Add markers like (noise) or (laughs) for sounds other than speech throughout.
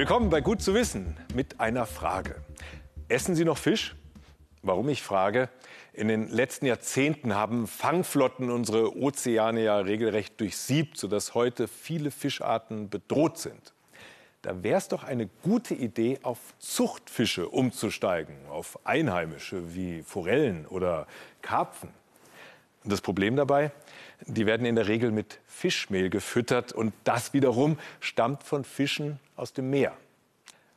Willkommen bei Gut zu wissen mit einer Frage. Essen Sie noch Fisch? Warum ich frage? In den letzten Jahrzehnten haben Fangflotten unsere Ozeane ja regelrecht durchsiebt, sodass heute viele Fischarten bedroht sind. Da wäre es doch eine gute Idee, auf Zuchtfische umzusteigen, auf einheimische wie Forellen oder Karpfen. Und das Problem dabei, die werden in der Regel mit Fischmehl gefüttert und das wiederum stammt von Fischen aus dem Meer.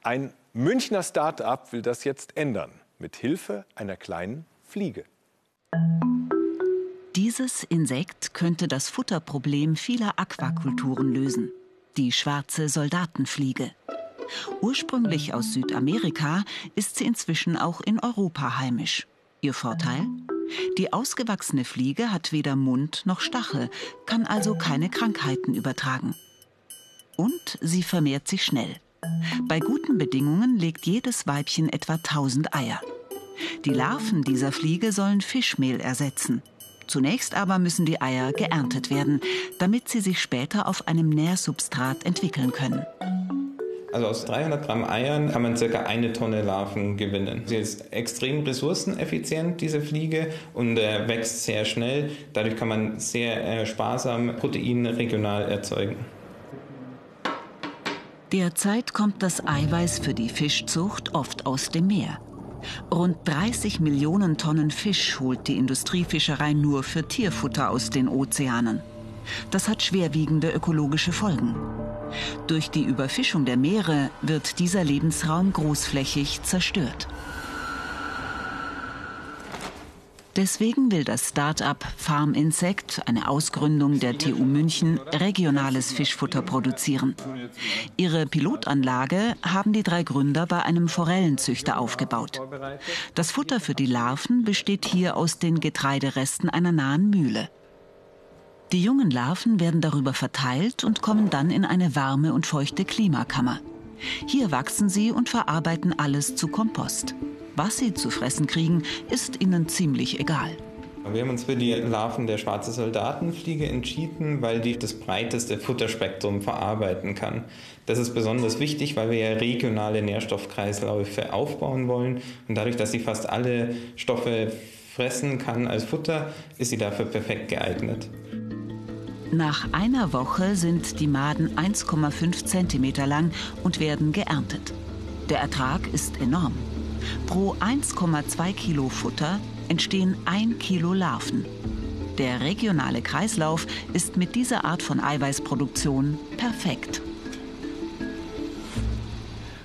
Ein Münchner Start-up will das jetzt ändern, mit Hilfe einer kleinen Fliege. Dieses Insekt könnte das Futterproblem vieler Aquakulturen lösen. Die schwarze Soldatenfliege. Ursprünglich aus Südamerika ist sie inzwischen auch in Europa heimisch. Ihr Vorteil? Die ausgewachsene Fliege hat weder Mund noch Stachel, kann also keine Krankheiten übertragen. Und sie vermehrt sich schnell. Bei guten Bedingungen legt jedes Weibchen etwa 1000 Eier. Die Larven dieser Fliege sollen Fischmehl ersetzen. Zunächst aber müssen die Eier geerntet werden, damit sie sich später auf einem Nährsubstrat entwickeln können. Also aus 300 Gramm Eiern kann man circa eine Tonne Larven gewinnen. Sie ist extrem ressourceneffizient, diese Fliege, und äh, wächst sehr schnell. Dadurch kann man sehr äh, sparsam Protein regional erzeugen. Derzeit kommt das Eiweiß für die Fischzucht oft aus dem Meer. Rund 30 Millionen Tonnen Fisch holt die Industriefischerei nur für Tierfutter aus den Ozeanen. Das hat schwerwiegende ökologische Folgen. Durch die Überfischung der Meere wird dieser Lebensraum großflächig zerstört. Deswegen will das Start-up Farm Insect, eine Ausgründung der TU München, regionales Fischfutter produzieren. Ihre Pilotanlage haben die drei Gründer bei einem Forellenzüchter aufgebaut. Das Futter für die Larven besteht hier aus den Getreideresten einer nahen Mühle. Die jungen Larven werden darüber verteilt und kommen dann in eine warme und feuchte Klimakammer. Hier wachsen sie und verarbeiten alles zu Kompost. Was sie zu fressen kriegen, ist ihnen ziemlich egal. Wir haben uns für die Larven der schwarze Soldatenfliege entschieden, weil die das breiteste Futterspektrum verarbeiten kann. Das ist besonders wichtig, weil wir ja regionale Nährstoffkreisläufe aufbauen wollen. Und dadurch, dass sie fast alle Stoffe fressen kann als Futter, ist sie dafür perfekt geeignet. Nach einer Woche sind die Maden 1,5 cm lang und werden geerntet. Der Ertrag ist enorm. Pro 1,2 Kilo Futter entstehen 1 Kilo Larven. Der regionale Kreislauf ist mit dieser Art von Eiweißproduktion perfekt.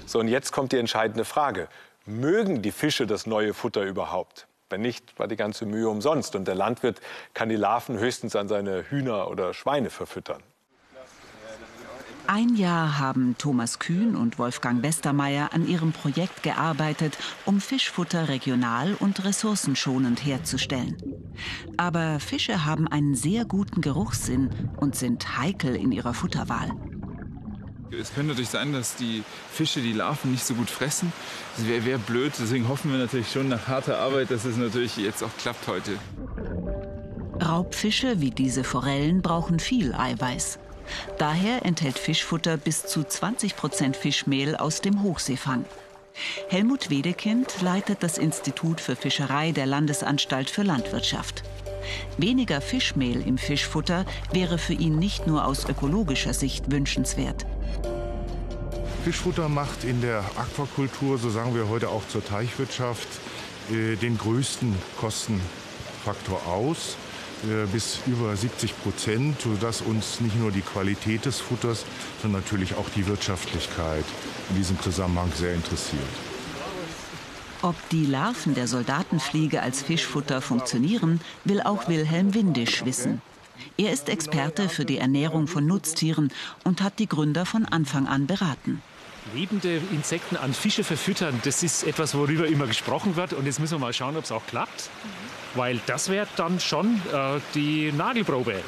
So, und jetzt kommt die entscheidende Frage. Mögen die Fische das neue Futter überhaupt? Wenn nicht, war die ganze Mühe umsonst. Und der Landwirt kann die Larven höchstens an seine Hühner oder Schweine verfüttern. Ein Jahr haben Thomas Kühn und Wolfgang Westermeier an ihrem Projekt gearbeitet, um Fischfutter regional und ressourcenschonend herzustellen. Aber Fische haben einen sehr guten Geruchssinn und sind heikel in ihrer Futterwahl. Es könnte natürlich sein, dass die Fische die Larven nicht so gut fressen. Das wäre wär blöd. Deswegen hoffen wir natürlich schon nach harter Arbeit, dass es natürlich jetzt auch klappt heute. Raubfische wie diese Forellen brauchen viel Eiweiß. Daher enthält Fischfutter bis zu 20 Prozent Fischmehl aus dem Hochseefang. Helmut Wedekind leitet das Institut für Fischerei der Landesanstalt für Landwirtschaft. Weniger Fischmehl im Fischfutter wäre für ihn nicht nur aus ökologischer Sicht wünschenswert. Fischfutter macht in der Aquakultur, so sagen wir heute auch zur Teichwirtschaft, äh, den größten Kostenfaktor aus, äh, bis über 70 Prozent, sodass uns nicht nur die Qualität des Futters, sondern natürlich auch die Wirtschaftlichkeit in diesem Zusammenhang sehr interessiert. Ob die Larven der Soldatenfliege als Fischfutter funktionieren, will auch Wilhelm Windisch wissen. Er ist Experte für die Ernährung von Nutztieren und hat die Gründer von Anfang an beraten. Lebende Insekten an Fische verfüttern, das ist etwas, worüber immer gesprochen wird. Und jetzt müssen wir mal schauen, ob es auch klappt. Weil das wäre dann schon äh, die Nagelprobe.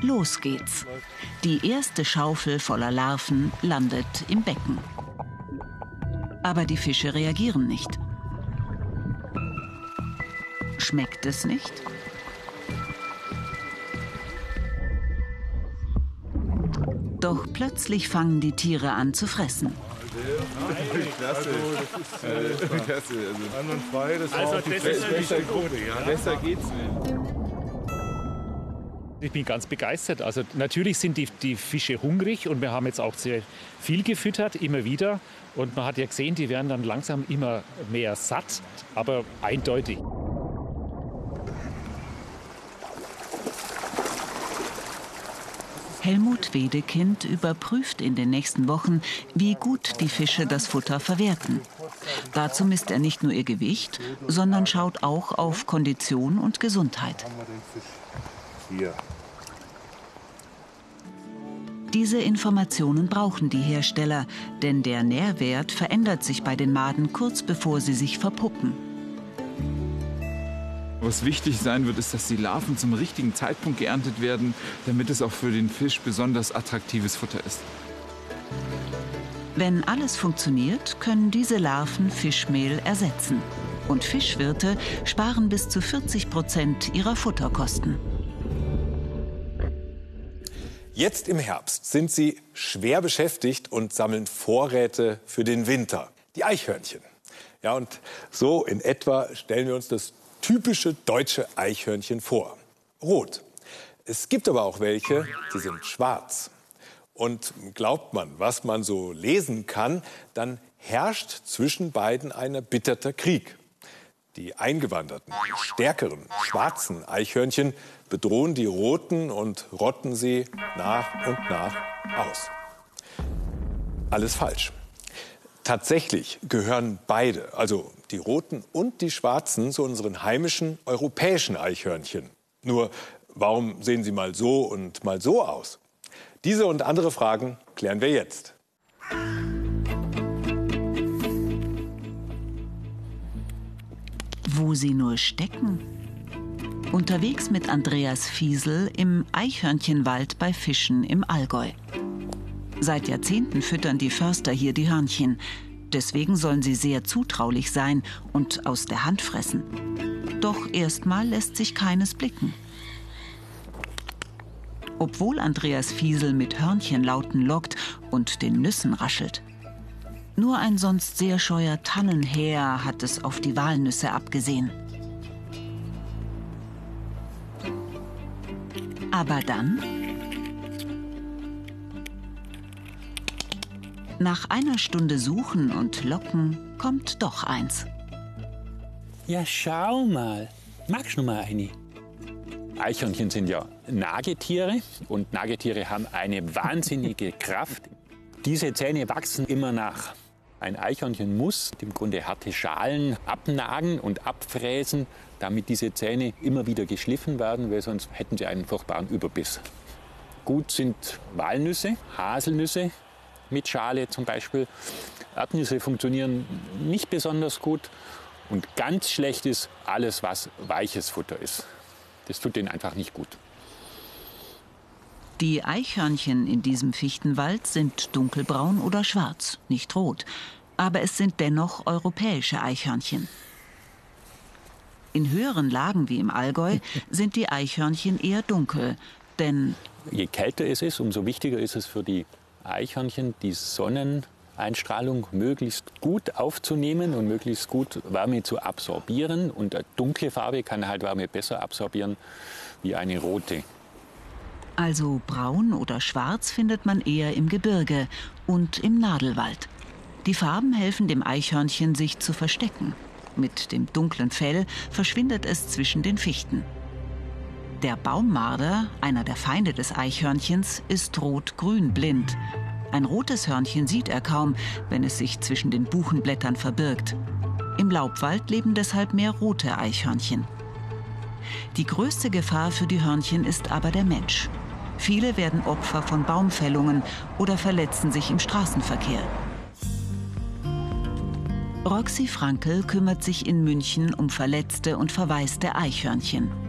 Los geht's. Die erste Schaufel voller Larven landet im Becken. Aber die Fische reagieren nicht. Schmeckt es nicht? Doch plötzlich fangen die Tiere an zu fressen. Klasse. Klasse. Also, also das ist besser, besser geht's nicht. Ich bin ganz begeistert. Also natürlich sind die, die Fische hungrig und wir haben jetzt auch sehr viel gefüttert, immer wieder. Und man hat ja gesehen, die werden dann langsam immer mehr satt, aber eindeutig. Helmut Wedekind überprüft in den nächsten Wochen, wie gut die Fische das Futter verwerten. Dazu misst er nicht nur ihr Gewicht, sondern schaut auch auf Kondition und Gesundheit. Diese Informationen brauchen die Hersteller, denn der Nährwert verändert sich bei den Maden kurz bevor sie sich verpuppen. Was wichtig sein wird, ist, dass die Larven zum richtigen Zeitpunkt geerntet werden, damit es auch für den Fisch besonders attraktives Futter ist. Wenn alles funktioniert, können diese Larven Fischmehl ersetzen. Und Fischwirte sparen bis zu 40 Prozent ihrer Futterkosten. Jetzt im Herbst sind sie schwer beschäftigt und sammeln Vorräte für den Winter. Die Eichhörnchen. Ja, und so in etwa stellen wir uns das typische deutsche Eichhörnchen vor. Rot. Es gibt aber auch welche, die sind schwarz. Und glaubt man, was man so lesen kann, dann herrscht zwischen beiden ein erbitterter Krieg. Die eingewanderten, stärkeren, schwarzen Eichhörnchen bedrohen die roten und rotten sie nach und nach aus. Alles falsch. Tatsächlich gehören beide, also die roten und die schwarzen, zu unseren heimischen europäischen Eichhörnchen. Nur warum sehen sie mal so und mal so aus? Diese und andere Fragen klären wir jetzt. wo sie nur stecken. Unterwegs mit Andreas Fiesel im Eichhörnchenwald bei Fischen im Allgäu. Seit Jahrzehnten füttern die Förster hier die Hörnchen. Deswegen sollen sie sehr zutraulich sein und aus der Hand fressen. Doch erstmal lässt sich keines blicken. Obwohl Andreas Fiesel mit Hörnchenlauten lockt und den Nüssen raschelt. Nur ein sonst sehr scheuer Tannenheer hat es auf die Walnüsse abgesehen. Aber dann... Nach einer Stunde Suchen und Locken kommt doch eins. Ja, schau mal. Magst du mal eine? Eichhörnchen sind ja Nagetiere und Nagetiere haben eine wahnsinnige (laughs) Kraft. Diese Zähne wachsen immer nach. Ein Eichhörnchen muss im Grunde harte Schalen abnagen und abfräsen, damit diese Zähne immer wieder geschliffen werden, weil sonst hätten sie einen furchtbaren Überbiss. Gut sind Walnüsse, Haselnüsse mit Schale zum Beispiel. Erdnüsse funktionieren nicht besonders gut. Und ganz schlecht ist alles, was weiches Futter ist. Das tut denen einfach nicht gut. Die Eichhörnchen in diesem Fichtenwald sind dunkelbraun oder schwarz, nicht rot. Aber es sind dennoch europäische Eichhörnchen. In höheren Lagen wie im Allgäu (laughs) sind die Eichhörnchen eher dunkel, denn je kälter es ist, umso wichtiger ist es für die Eichhörnchen, die Sonneneinstrahlung möglichst gut aufzunehmen und möglichst gut Wärme zu absorbieren. Und eine dunkle Farbe kann halt Wärme besser absorbieren wie eine rote. Also braun oder schwarz findet man eher im Gebirge und im Nadelwald. Die Farben helfen dem Eichhörnchen, sich zu verstecken. Mit dem dunklen Fell verschwindet es zwischen den Fichten. Der Baummarder, einer der Feinde des Eichhörnchens, ist rot-grün blind. Ein rotes Hörnchen sieht er kaum, wenn es sich zwischen den Buchenblättern verbirgt. Im Laubwald leben deshalb mehr rote Eichhörnchen. Die größte Gefahr für die Hörnchen ist aber der Mensch. Viele werden Opfer von Baumfällungen oder verletzen sich im Straßenverkehr. Roxy Frankel kümmert sich in München um verletzte und verwaiste Eichhörnchen.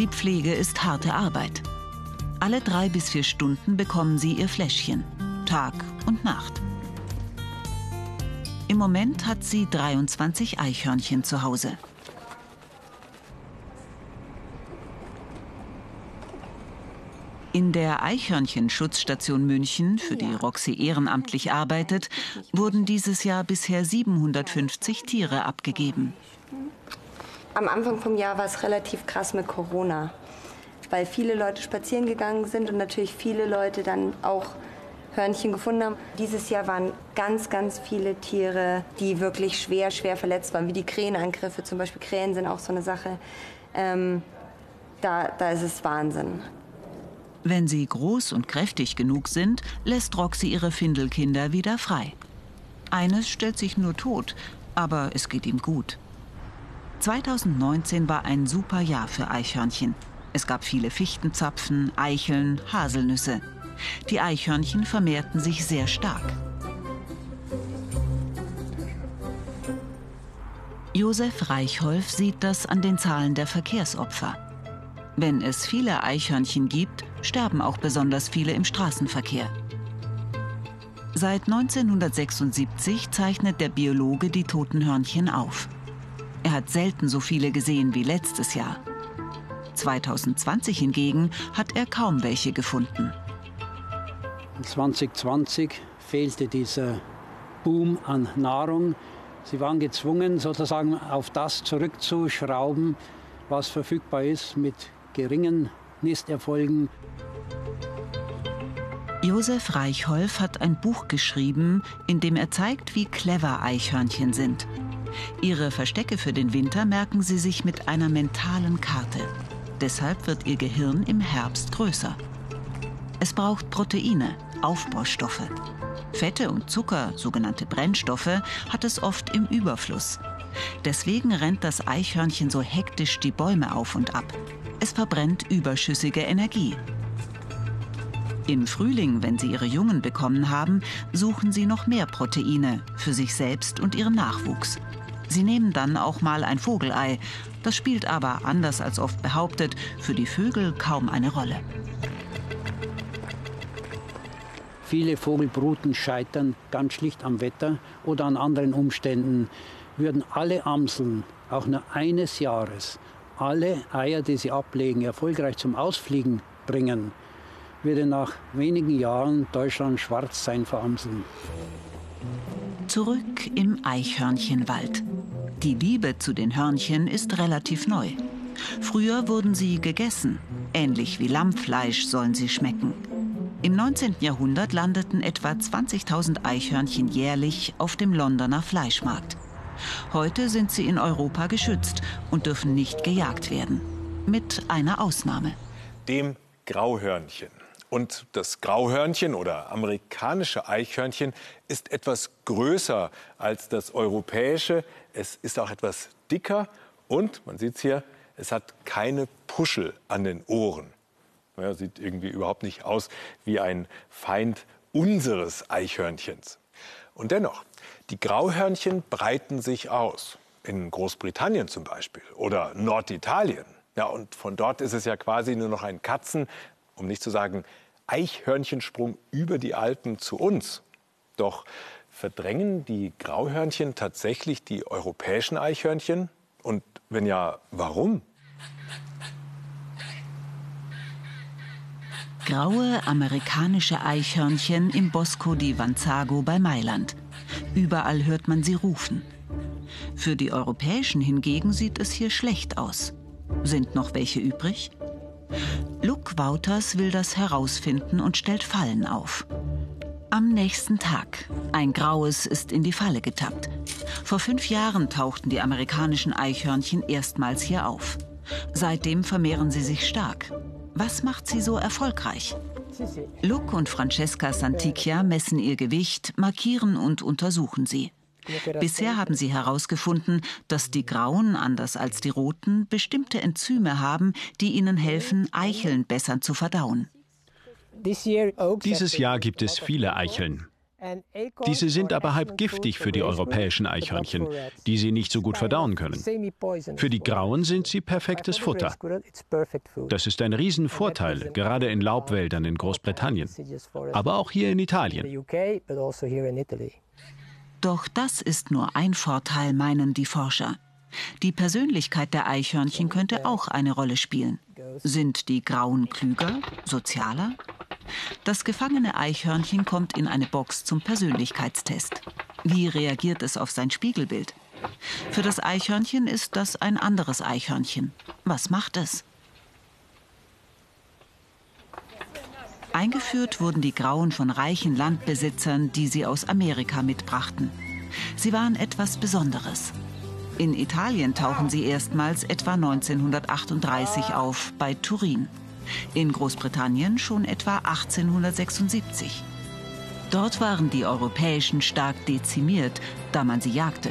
Die Pflege ist harte Arbeit. Alle drei bis vier Stunden bekommen sie ihr Fläschchen, Tag und Nacht. Im Moment hat sie 23 Eichhörnchen zu Hause. In der Eichhörnchenschutzstation München, für die Roxy ehrenamtlich arbeitet, wurden dieses Jahr bisher 750 Tiere abgegeben. Am Anfang vom Jahr war es relativ krass mit Corona, weil viele Leute spazieren gegangen sind und natürlich viele Leute dann auch Hörnchen gefunden haben. Dieses Jahr waren ganz, ganz viele Tiere, die wirklich schwer, schwer verletzt waren, wie die Krähenangriffe. Zum Beispiel Krähen sind auch so eine Sache. Ähm, da, da ist es Wahnsinn. Wenn sie groß und kräftig genug sind, lässt Roxy ihre Findelkinder wieder frei. Eines stellt sich nur tot, aber es geht ihm gut. 2019 war ein super Jahr für Eichhörnchen. Es gab viele Fichtenzapfen, Eicheln, Haselnüsse. Die Eichhörnchen vermehrten sich sehr stark. Josef Reichholf sieht das an den Zahlen der Verkehrsopfer. Wenn es viele Eichhörnchen gibt, sterben auch besonders viele im Straßenverkehr. Seit 1976 zeichnet der Biologe die toten Hörnchen auf. Er hat selten so viele gesehen wie letztes Jahr. 2020 hingegen hat er kaum welche gefunden. 2020 fehlte dieser Boom an Nahrung. Sie waren gezwungen, sozusagen auf das zurückzuschrauben, was verfügbar ist, mit geringen Nisterfolgen. Josef Reichholf hat ein Buch geschrieben, in dem er zeigt, wie clever Eichhörnchen sind. Ihre Verstecke für den Winter merken sie sich mit einer mentalen Karte. Deshalb wird ihr Gehirn im Herbst größer. Es braucht Proteine, Aufbaustoffe. Fette und Zucker, sogenannte Brennstoffe, hat es oft im Überfluss. Deswegen rennt das Eichhörnchen so hektisch die Bäume auf und ab. Es verbrennt überschüssige Energie. Im Frühling, wenn sie ihre Jungen bekommen haben, suchen sie noch mehr Proteine für sich selbst und ihren Nachwuchs. Sie nehmen dann auch mal ein Vogelei. Das spielt aber, anders als oft behauptet, für die Vögel kaum eine Rolle. Viele Vogelbruten scheitern ganz schlicht am Wetter oder an anderen Umständen. Würden alle Amseln auch nur eines Jahres alle Eier, die sie ablegen, erfolgreich zum Ausfliegen bringen, würde nach wenigen Jahren Deutschland schwarz sein vor Amseln. Zurück im Eichhörnchenwald. Die Liebe zu den Hörnchen ist relativ neu. Früher wurden sie gegessen. Ähnlich wie Lammfleisch sollen sie schmecken. Im 19. Jahrhundert landeten etwa 20.000 Eichhörnchen jährlich auf dem Londoner Fleischmarkt. Heute sind sie in Europa geschützt und dürfen nicht gejagt werden. Mit einer Ausnahme. Dem Grauhörnchen. Und das Grauhörnchen oder amerikanische Eichhörnchen ist etwas größer als das europäische. Es ist auch etwas dicker und, man sieht es hier, es hat keine Puschel an den Ohren. Ja, sieht irgendwie überhaupt nicht aus wie ein Feind unseres Eichhörnchens. Und dennoch, die Grauhörnchen breiten sich aus. In Großbritannien zum Beispiel oder Norditalien. Ja, und von dort ist es ja quasi nur noch ein Katzen, um nicht zu sagen Eichhörnchensprung über die Alpen zu uns. Doch verdrängen die Grauhörnchen tatsächlich die europäischen Eichhörnchen? Und wenn ja, warum? Graue amerikanische Eichhörnchen im Bosco di Vanzago bei Mailand. Überall hört man sie rufen. Für die europäischen hingegen sieht es hier schlecht aus. Sind noch welche übrig? Luke Wouters will das herausfinden und stellt Fallen auf. Am nächsten Tag. Ein Graues ist in die Falle getappt. Vor fünf Jahren tauchten die amerikanischen Eichhörnchen erstmals hier auf. Seitdem vermehren sie sich stark. Was macht sie so erfolgreich? Luke und Francesca Santicchia messen ihr Gewicht, markieren und untersuchen sie. Bisher haben sie herausgefunden, dass die Grauen, anders als die Roten, bestimmte Enzyme haben, die ihnen helfen, Eicheln besser zu verdauen. Dieses Jahr gibt es viele Eicheln. Diese sind aber halb giftig für die europäischen Eichhörnchen, die sie nicht so gut verdauen können. Für die Grauen sind sie perfektes Futter. Das ist ein Riesenvorteil, gerade in Laubwäldern in Großbritannien, aber auch hier in Italien. Doch das ist nur ein Vorteil, meinen die Forscher. Die Persönlichkeit der Eichhörnchen könnte auch eine Rolle spielen. Sind die Grauen klüger, sozialer? Das gefangene Eichhörnchen kommt in eine Box zum Persönlichkeitstest. Wie reagiert es auf sein Spiegelbild? Für das Eichhörnchen ist das ein anderes Eichhörnchen. Was macht es? Eingeführt wurden die Grauen von reichen Landbesitzern, die sie aus Amerika mitbrachten. Sie waren etwas Besonderes. In Italien tauchen sie erstmals etwa 1938 auf, bei Turin. In Großbritannien schon etwa 1876. Dort waren die Europäischen stark dezimiert, da man sie jagte.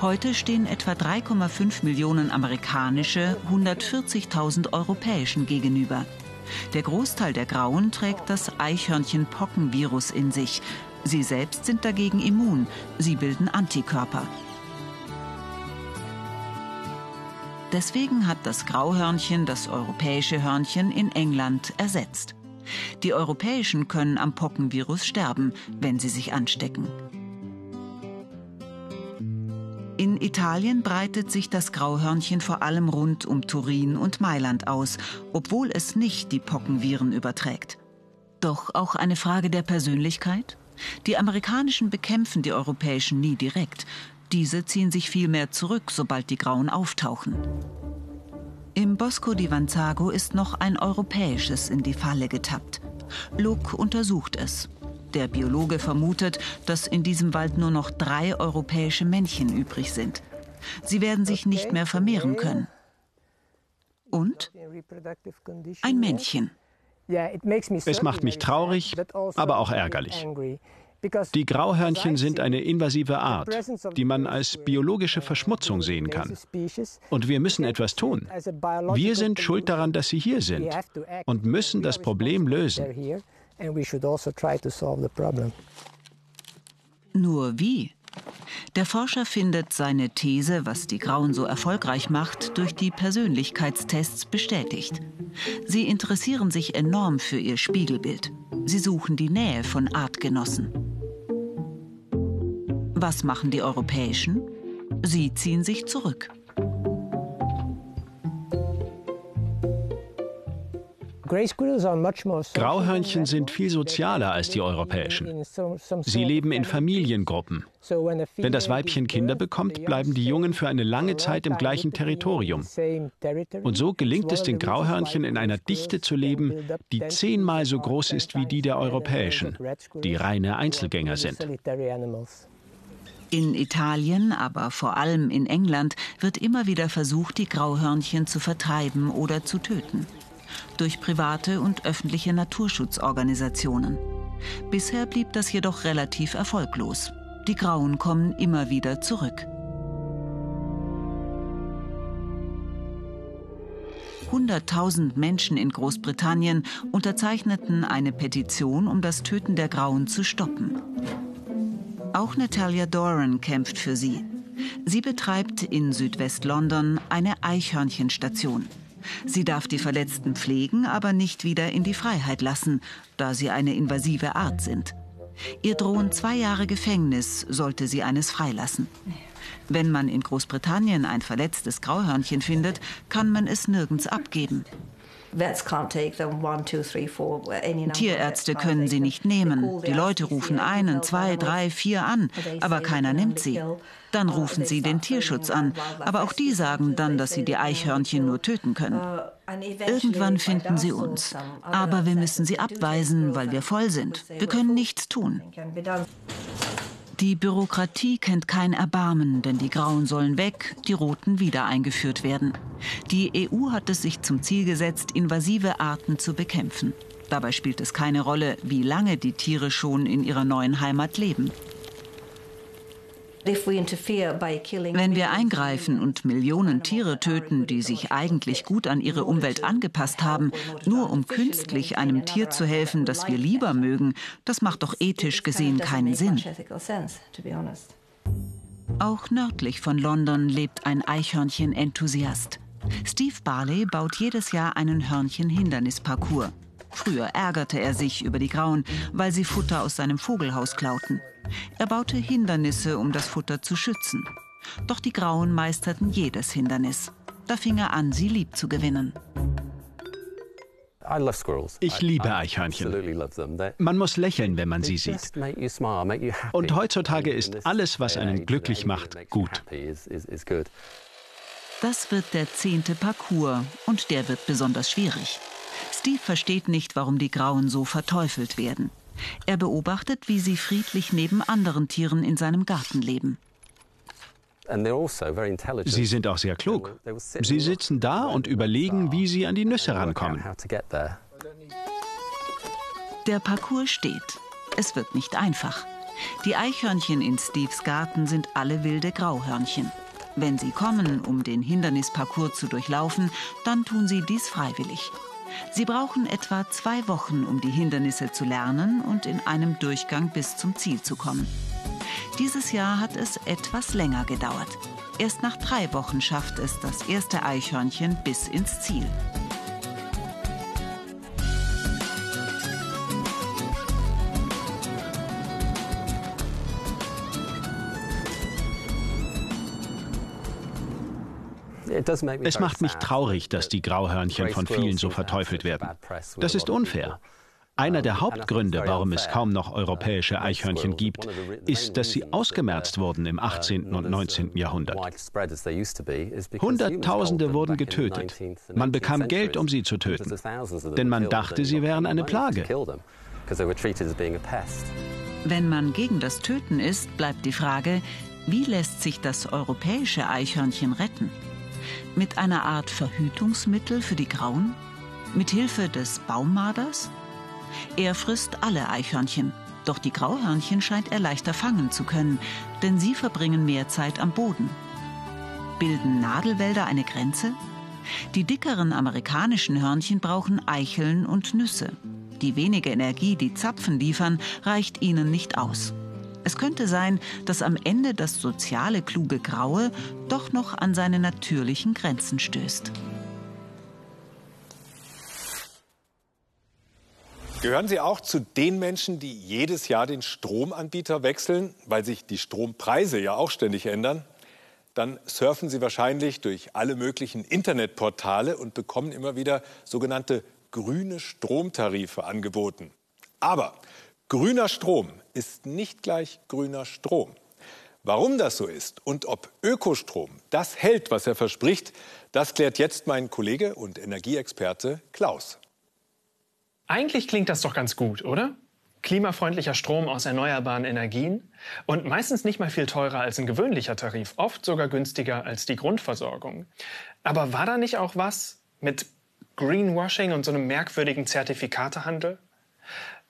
Heute stehen etwa 3,5 Millionen amerikanische 140.000 europäischen gegenüber. Der Großteil der Grauen trägt das Eichhörnchen-Pockenvirus in sich. Sie selbst sind dagegen immun. Sie bilden Antikörper. Deswegen hat das Grauhörnchen das europäische Hörnchen in England ersetzt. Die Europäischen können am Pockenvirus sterben, wenn sie sich anstecken. In Italien breitet sich das Grauhörnchen vor allem rund um Turin und Mailand aus, obwohl es nicht die Pockenviren überträgt. Doch auch eine Frage der Persönlichkeit? Die amerikanischen bekämpfen die europäischen nie direkt. Diese ziehen sich vielmehr zurück, sobald die Grauen auftauchen. Im Bosco di Vanzago ist noch ein europäisches in die Falle getappt. Luke untersucht es. Der Biologe vermutet, dass in diesem Wald nur noch drei europäische Männchen übrig sind. Sie werden sich nicht mehr vermehren können. Und ein Männchen. Es macht mich traurig, aber auch ärgerlich. Die Grauhörnchen sind eine invasive Art, die man als biologische Verschmutzung sehen kann. Und wir müssen etwas tun. Wir sind schuld daran, dass sie hier sind und müssen das Problem lösen. Nur wie? Der Forscher findet seine These, was die Grauen so erfolgreich macht, durch die Persönlichkeitstests bestätigt. Sie interessieren sich enorm für ihr Spiegelbild. Sie suchen die Nähe von Artgenossen. Was machen die Europäischen? Sie ziehen sich zurück. Grauhörnchen sind viel sozialer als die europäischen. Sie leben in Familiengruppen. Wenn das Weibchen Kinder bekommt, bleiben die Jungen für eine lange Zeit im gleichen Territorium. Und so gelingt es den Grauhörnchen in einer Dichte zu leben, die zehnmal so groß ist wie die der europäischen, die reine Einzelgänger sind. In Italien, aber vor allem in England, wird immer wieder versucht, die Grauhörnchen zu vertreiben oder zu töten durch private und öffentliche Naturschutzorganisationen. Bisher blieb das jedoch relativ erfolglos. Die Grauen kommen immer wieder zurück. Hunderttausend Menschen in Großbritannien unterzeichneten eine Petition, um das Töten der Grauen zu stoppen. Auch Natalia Doran kämpft für sie. Sie betreibt in Südwest-London eine Eichhörnchenstation. Sie darf die Verletzten pflegen, aber nicht wieder in die Freiheit lassen, da sie eine invasive Art sind. Ihr drohen zwei Jahre Gefängnis, sollte sie eines freilassen. Wenn man in Großbritannien ein verletztes Grauhörnchen findet, kann man es nirgends abgeben. Tierärzte können sie nicht nehmen. Die Leute rufen einen, zwei, drei, vier an, aber keiner nimmt sie. Dann rufen sie den Tierschutz an, aber auch die sagen dann, dass sie die Eichhörnchen nur töten können. Irgendwann finden sie uns, aber wir müssen sie abweisen, weil wir voll sind. Wir können nichts tun. Die Bürokratie kennt kein Erbarmen, denn die Grauen sollen weg, die Roten wieder eingeführt werden. Die EU hat es sich zum Ziel gesetzt, invasive Arten zu bekämpfen. Dabei spielt es keine Rolle, wie lange die Tiere schon in ihrer neuen Heimat leben. Wenn wir eingreifen und Millionen Tiere töten, die sich eigentlich gut an ihre Umwelt angepasst haben, nur um künstlich einem Tier zu helfen, das wir lieber mögen, das macht doch ethisch gesehen keinen Sinn. Auch nördlich von London lebt ein Eichhörnchen-Enthusiast. Steve Barley baut jedes Jahr einen Hörnchen-Hindernisparcours. Früher ärgerte er sich über die Grauen, weil sie Futter aus seinem Vogelhaus klauten. Er baute Hindernisse, um das Futter zu schützen. Doch die Grauen meisterten jedes Hindernis. Da fing er an, sie lieb zu gewinnen. Ich liebe Eichhörnchen. Man muss lächeln, wenn man sie sieht. Und heutzutage ist alles, was einen glücklich macht, gut. Das wird der zehnte Parcours und der wird besonders schwierig. Steve versteht nicht, warum die Grauen so verteufelt werden. Er beobachtet, wie sie friedlich neben anderen Tieren in seinem Garten leben. Also sie sind auch sehr klug. Sie sitzen da und überlegen, wie sie an die Nüsse rankommen. Der Parcours steht. Es wird nicht einfach. Die Eichhörnchen in Steves Garten sind alle wilde Grauhörnchen. Wenn sie kommen, um den Hindernisparcours zu durchlaufen, dann tun sie dies freiwillig. Sie brauchen etwa zwei Wochen, um die Hindernisse zu lernen und in einem Durchgang bis zum Ziel zu kommen. Dieses Jahr hat es etwas länger gedauert. Erst nach drei Wochen schafft es das erste Eichhörnchen bis ins Ziel. Es macht mich traurig, dass die Grauhörnchen von vielen so verteufelt werden. Das ist unfair. Einer der Hauptgründe, warum es kaum noch europäische Eichhörnchen gibt, ist, dass sie ausgemerzt wurden im 18. und 19. Jahrhundert. Hunderttausende wurden getötet. Man bekam Geld, um sie zu töten, denn man dachte, sie wären eine Plage. Wenn man gegen das Töten ist, bleibt die Frage, wie lässt sich das europäische Eichhörnchen retten? Mit einer Art Verhütungsmittel für die Grauen? Mit Hilfe des Baummaders? Er frisst alle Eichhörnchen, doch die Grauhörnchen scheint er leichter fangen zu können, denn sie verbringen mehr Zeit am Boden. Bilden Nadelwälder eine Grenze? Die dickeren amerikanischen Hörnchen brauchen Eicheln und Nüsse. Die wenige Energie, die Zapfen liefern, reicht ihnen nicht aus. Es könnte sein, dass am Ende das soziale kluge Graue doch noch an seine natürlichen Grenzen stößt. Gehören Sie auch zu den Menschen, die jedes Jahr den Stromanbieter wechseln, weil sich die Strompreise ja auch ständig ändern? Dann surfen Sie wahrscheinlich durch alle möglichen Internetportale und bekommen immer wieder sogenannte grüne Stromtarife angeboten. Aber grüner Strom ist nicht gleich grüner Strom. Warum das so ist und ob Ökostrom das hält, was er verspricht, das klärt jetzt mein Kollege und Energieexperte Klaus. Eigentlich klingt das doch ganz gut, oder? Klimafreundlicher Strom aus erneuerbaren Energien und meistens nicht mal viel teurer als ein gewöhnlicher Tarif, oft sogar günstiger als die Grundversorgung. Aber war da nicht auch was mit Greenwashing und so einem merkwürdigen Zertifikatehandel?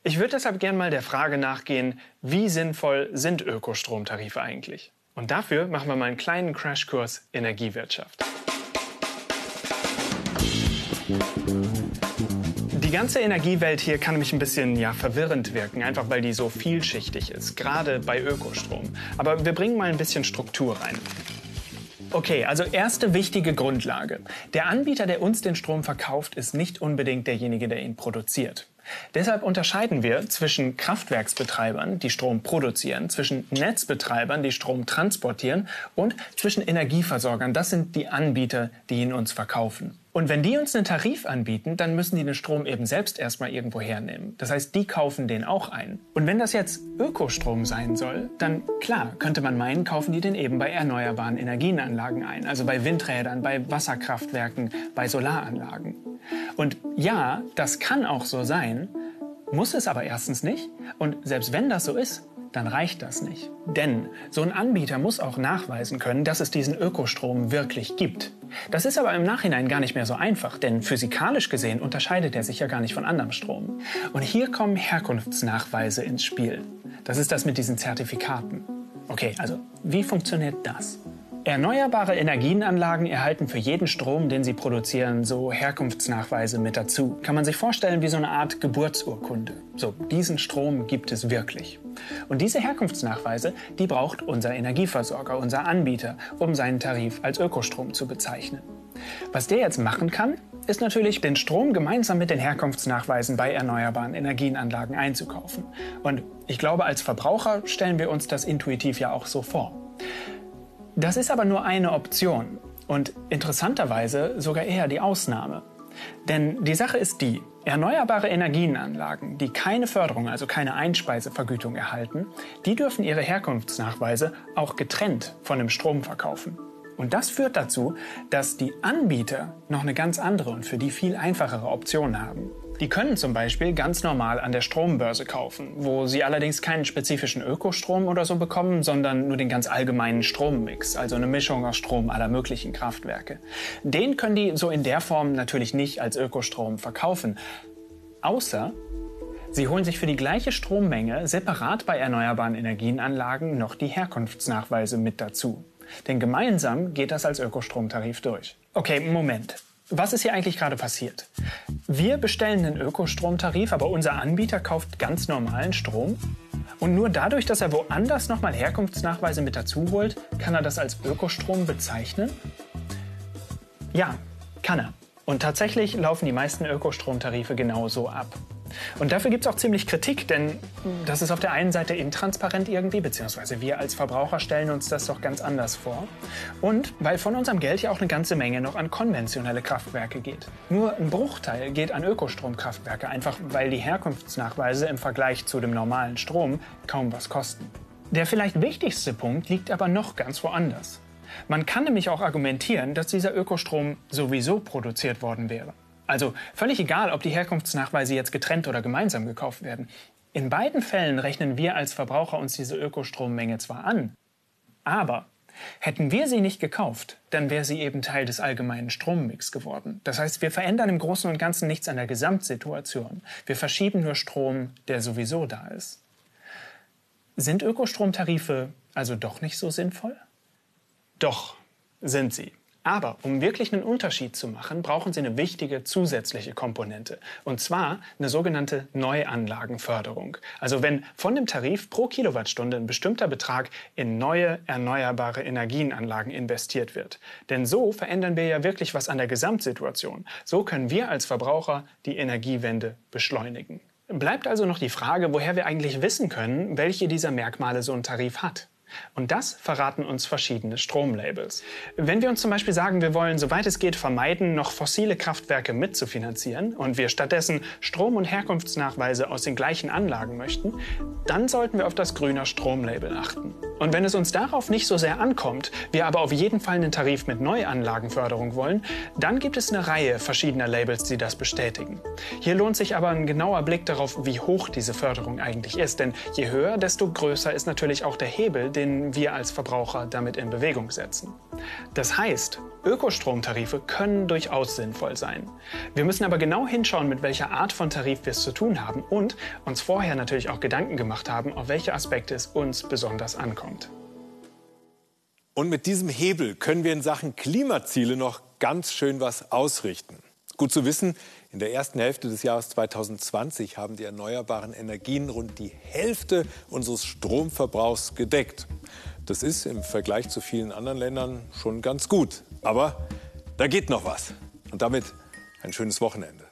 Ich würde deshalb gern mal der Frage nachgehen, wie sinnvoll sind Ökostromtarife eigentlich? Und dafür machen wir mal einen kleinen Crashkurs Energiewirtschaft. Die ganze Energiewelt hier kann nämlich ein bisschen ja, verwirrend wirken, einfach weil die so vielschichtig ist, gerade bei Ökostrom. Aber wir bringen mal ein bisschen Struktur rein. Okay, also erste wichtige Grundlage. Der Anbieter, der uns den Strom verkauft, ist nicht unbedingt derjenige, der ihn produziert. Deshalb unterscheiden wir zwischen Kraftwerksbetreibern, die Strom produzieren, zwischen Netzbetreibern, die Strom transportieren und zwischen Energieversorgern. Das sind die Anbieter, die ihn uns verkaufen. Und wenn die uns einen Tarif anbieten, dann müssen die den Strom eben selbst erstmal irgendwo hernehmen. Das heißt, die kaufen den auch ein. Und wenn das jetzt Ökostrom sein soll, dann klar, könnte man meinen, kaufen die den eben bei erneuerbaren Energienanlagen ein. Also bei Windrädern, bei Wasserkraftwerken, bei Solaranlagen. Und ja, das kann auch so sein, muss es aber erstens nicht. Und selbst wenn das so ist, dann reicht das nicht. Denn so ein Anbieter muss auch nachweisen können, dass es diesen Ökostrom wirklich gibt. Das ist aber im Nachhinein gar nicht mehr so einfach, denn physikalisch gesehen unterscheidet er sich ja gar nicht von anderem Strom. Und hier kommen Herkunftsnachweise ins Spiel. Das ist das mit diesen Zertifikaten. Okay, also wie funktioniert das? Erneuerbare Energienanlagen erhalten für jeden Strom, den sie produzieren, so Herkunftsnachweise mit dazu. Kann man sich vorstellen wie so eine Art Geburtsurkunde. So, diesen Strom gibt es wirklich. Und diese Herkunftsnachweise, die braucht unser Energieversorger, unser Anbieter, um seinen Tarif als Ökostrom zu bezeichnen. Was der jetzt machen kann, ist natürlich, den Strom gemeinsam mit den Herkunftsnachweisen bei erneuerbaren Energienanlagen einzukaufen. Und ich glaube, als Verbraucher stellen wir uns das intuitiv ja auch so vor. Das ist aber nur eine Option und interessanterweise sogar eher die Ausnahme. Denn die Sache ist die, erneuerbare Energienanlagen, die keine Förderung, also keine Einspeisevergütung erhalten, die dürfen ihre Herkunftsnachweise auch getrennt von dem Strom verkaufen. Und das führt dazu, dass die Anbieter noch eine ganz andere und für die viel einfachere Option haben. Die können zum Beispiel ganz normal an der Strombörse kaufen, wo sie allerdings keinen spezifischen Ökostrom oder so bekommen, sondern nur den ganz allgemeinen Strommix, also eine Mischung aus Strom aller möglichen Kraftwerke. Den können die so in der Form natürlich nicht als Ökostrom verkaufen, außer Sie holen sich für die gleiche Strommenge separat bei erneuerbaren Energienanlagen noch die Herkunftsnachweise mit dazu. Denn gemeinsam geht das als Ökostromtarif durch. Okay, Moment. Was ist hier eigentlich gerade passiert? Wir bestellen einen Ökostromtarif, aber unser Anbieter kauft ganz normalen Strom. Und nur dadurch, dass er woanders nochmal Herkunftsnachweise mit dazu holt, kann er das als Ökostrom bezeichnen? Ja, kann er. Und tatsächlich laufen die meisten Ökostromtarife genauso ab. Und dafür gibt es auch ziemlich Kritik, denn das ist auf der einen Seite intransparent irgendwie, beziehungsweise wir als Verbraucher stellen uns das doch ganz anders vor. Und weil von unserem Geld ja auch eine ganze Menge noch an konventionelle Kraftwerke geht. Nur ein Bruchteil geht an Ökostromkraftwerke, einfach weil die Herkunftsnachweise im Vergleich zu dem normalen Strom kaum was kosten. Der vielleicht wichtigste Punkt liegt aber noch ganz woanders. Man kann nämlich auch argumentieren, dass dieser Ökostrom sowieso produziert worden wäre. Also völlig egal, ob die Herkunftsnachweise jetzt getrennt oder gemeinsam gekauft werden. In beiden Fällen rechnen wir als Verbraucher uns diese Ökostrommenge zwar an, aber hätten wir sie nicht gekauft, dann wäre sie eben Teil des allgemeinen Strommix geworden. Das heißt, wir verändern im Großen und Ganzen nichts an der Gesamtsituation. Wir verschieben nur Strom, der sowieso da ist. Sind Ökostromtarife also doch nicht so sinnvoll? Doch, sind sie. Aber um wirklich einen Unterschied zu machen, brauchen Sie eine wichtige zusätzliche Komponente. Und zwar eine sogenannte Neuanlagenförderung. Also wenn von dem Tarif pro Kilowattstunde ein bestimmter Betrag in neue erneuerbare Energienanlagen investiert wird. Denn so verändern wir ja wirklich was an der Gesamtsituation. So können wir als Verbraucher die Energiewende beschleunigen. Bleibt also noch die Frage, woher wir eigentlich wissen können, welche dieser Merkmale so ein Tarif hat. Und das verraten uns verschiedene Stromlabels. Wenn wir uns zum Beispiel sagen, wir wollen, soweit es geht, vermeiden, noch fossile Kraftwerke mitzufinanzieren und wir stattdessen Strom- und Herkunftsnachweise aus den gleichen Anlagen möchten, dann sollten wir auf das grüne Stromlabel achten. Und wenn es uns darauf nicht so sehr ankommt, wir aber auf jeden Fall einen Tarif mit Neuanlagenförderung wollen, dann gibt es eine Reihe verschiedener Labels, die das bestätigen. Hier lohnt sich aber ein genauer Blick darauf, wie hoch diese Förderung eigentlich ist, denn je höher, desto größer ist natürlich auch der Hebel, den wir als Verbraucher damit in Bewegung setzen. Das heißt, Ökostromtarife können durchaus sinnvoll sein. Wir müssen aber genau hinschauen, mit welcher Art von Tarif wir es zu tun haben und uns vorher natürlich auch Gedanken gemacht haben, auf welche Aspekte es uns besonders ankommt. Und mit diesem Hebel können wir in Sachen Klimaziele noch ganz schön was ausrichten. Gut zu wissen, in der ersten Hälfte des Jahres 2020 haben die erneuerbaren Energien rund die Hälfte unseres Stromverbrauchs gedeckt. Das ist im Vergleich zu vielen anderen Ländern schon ganz gut. Aber da geht noch was. Und damit ein schönes Wochenende.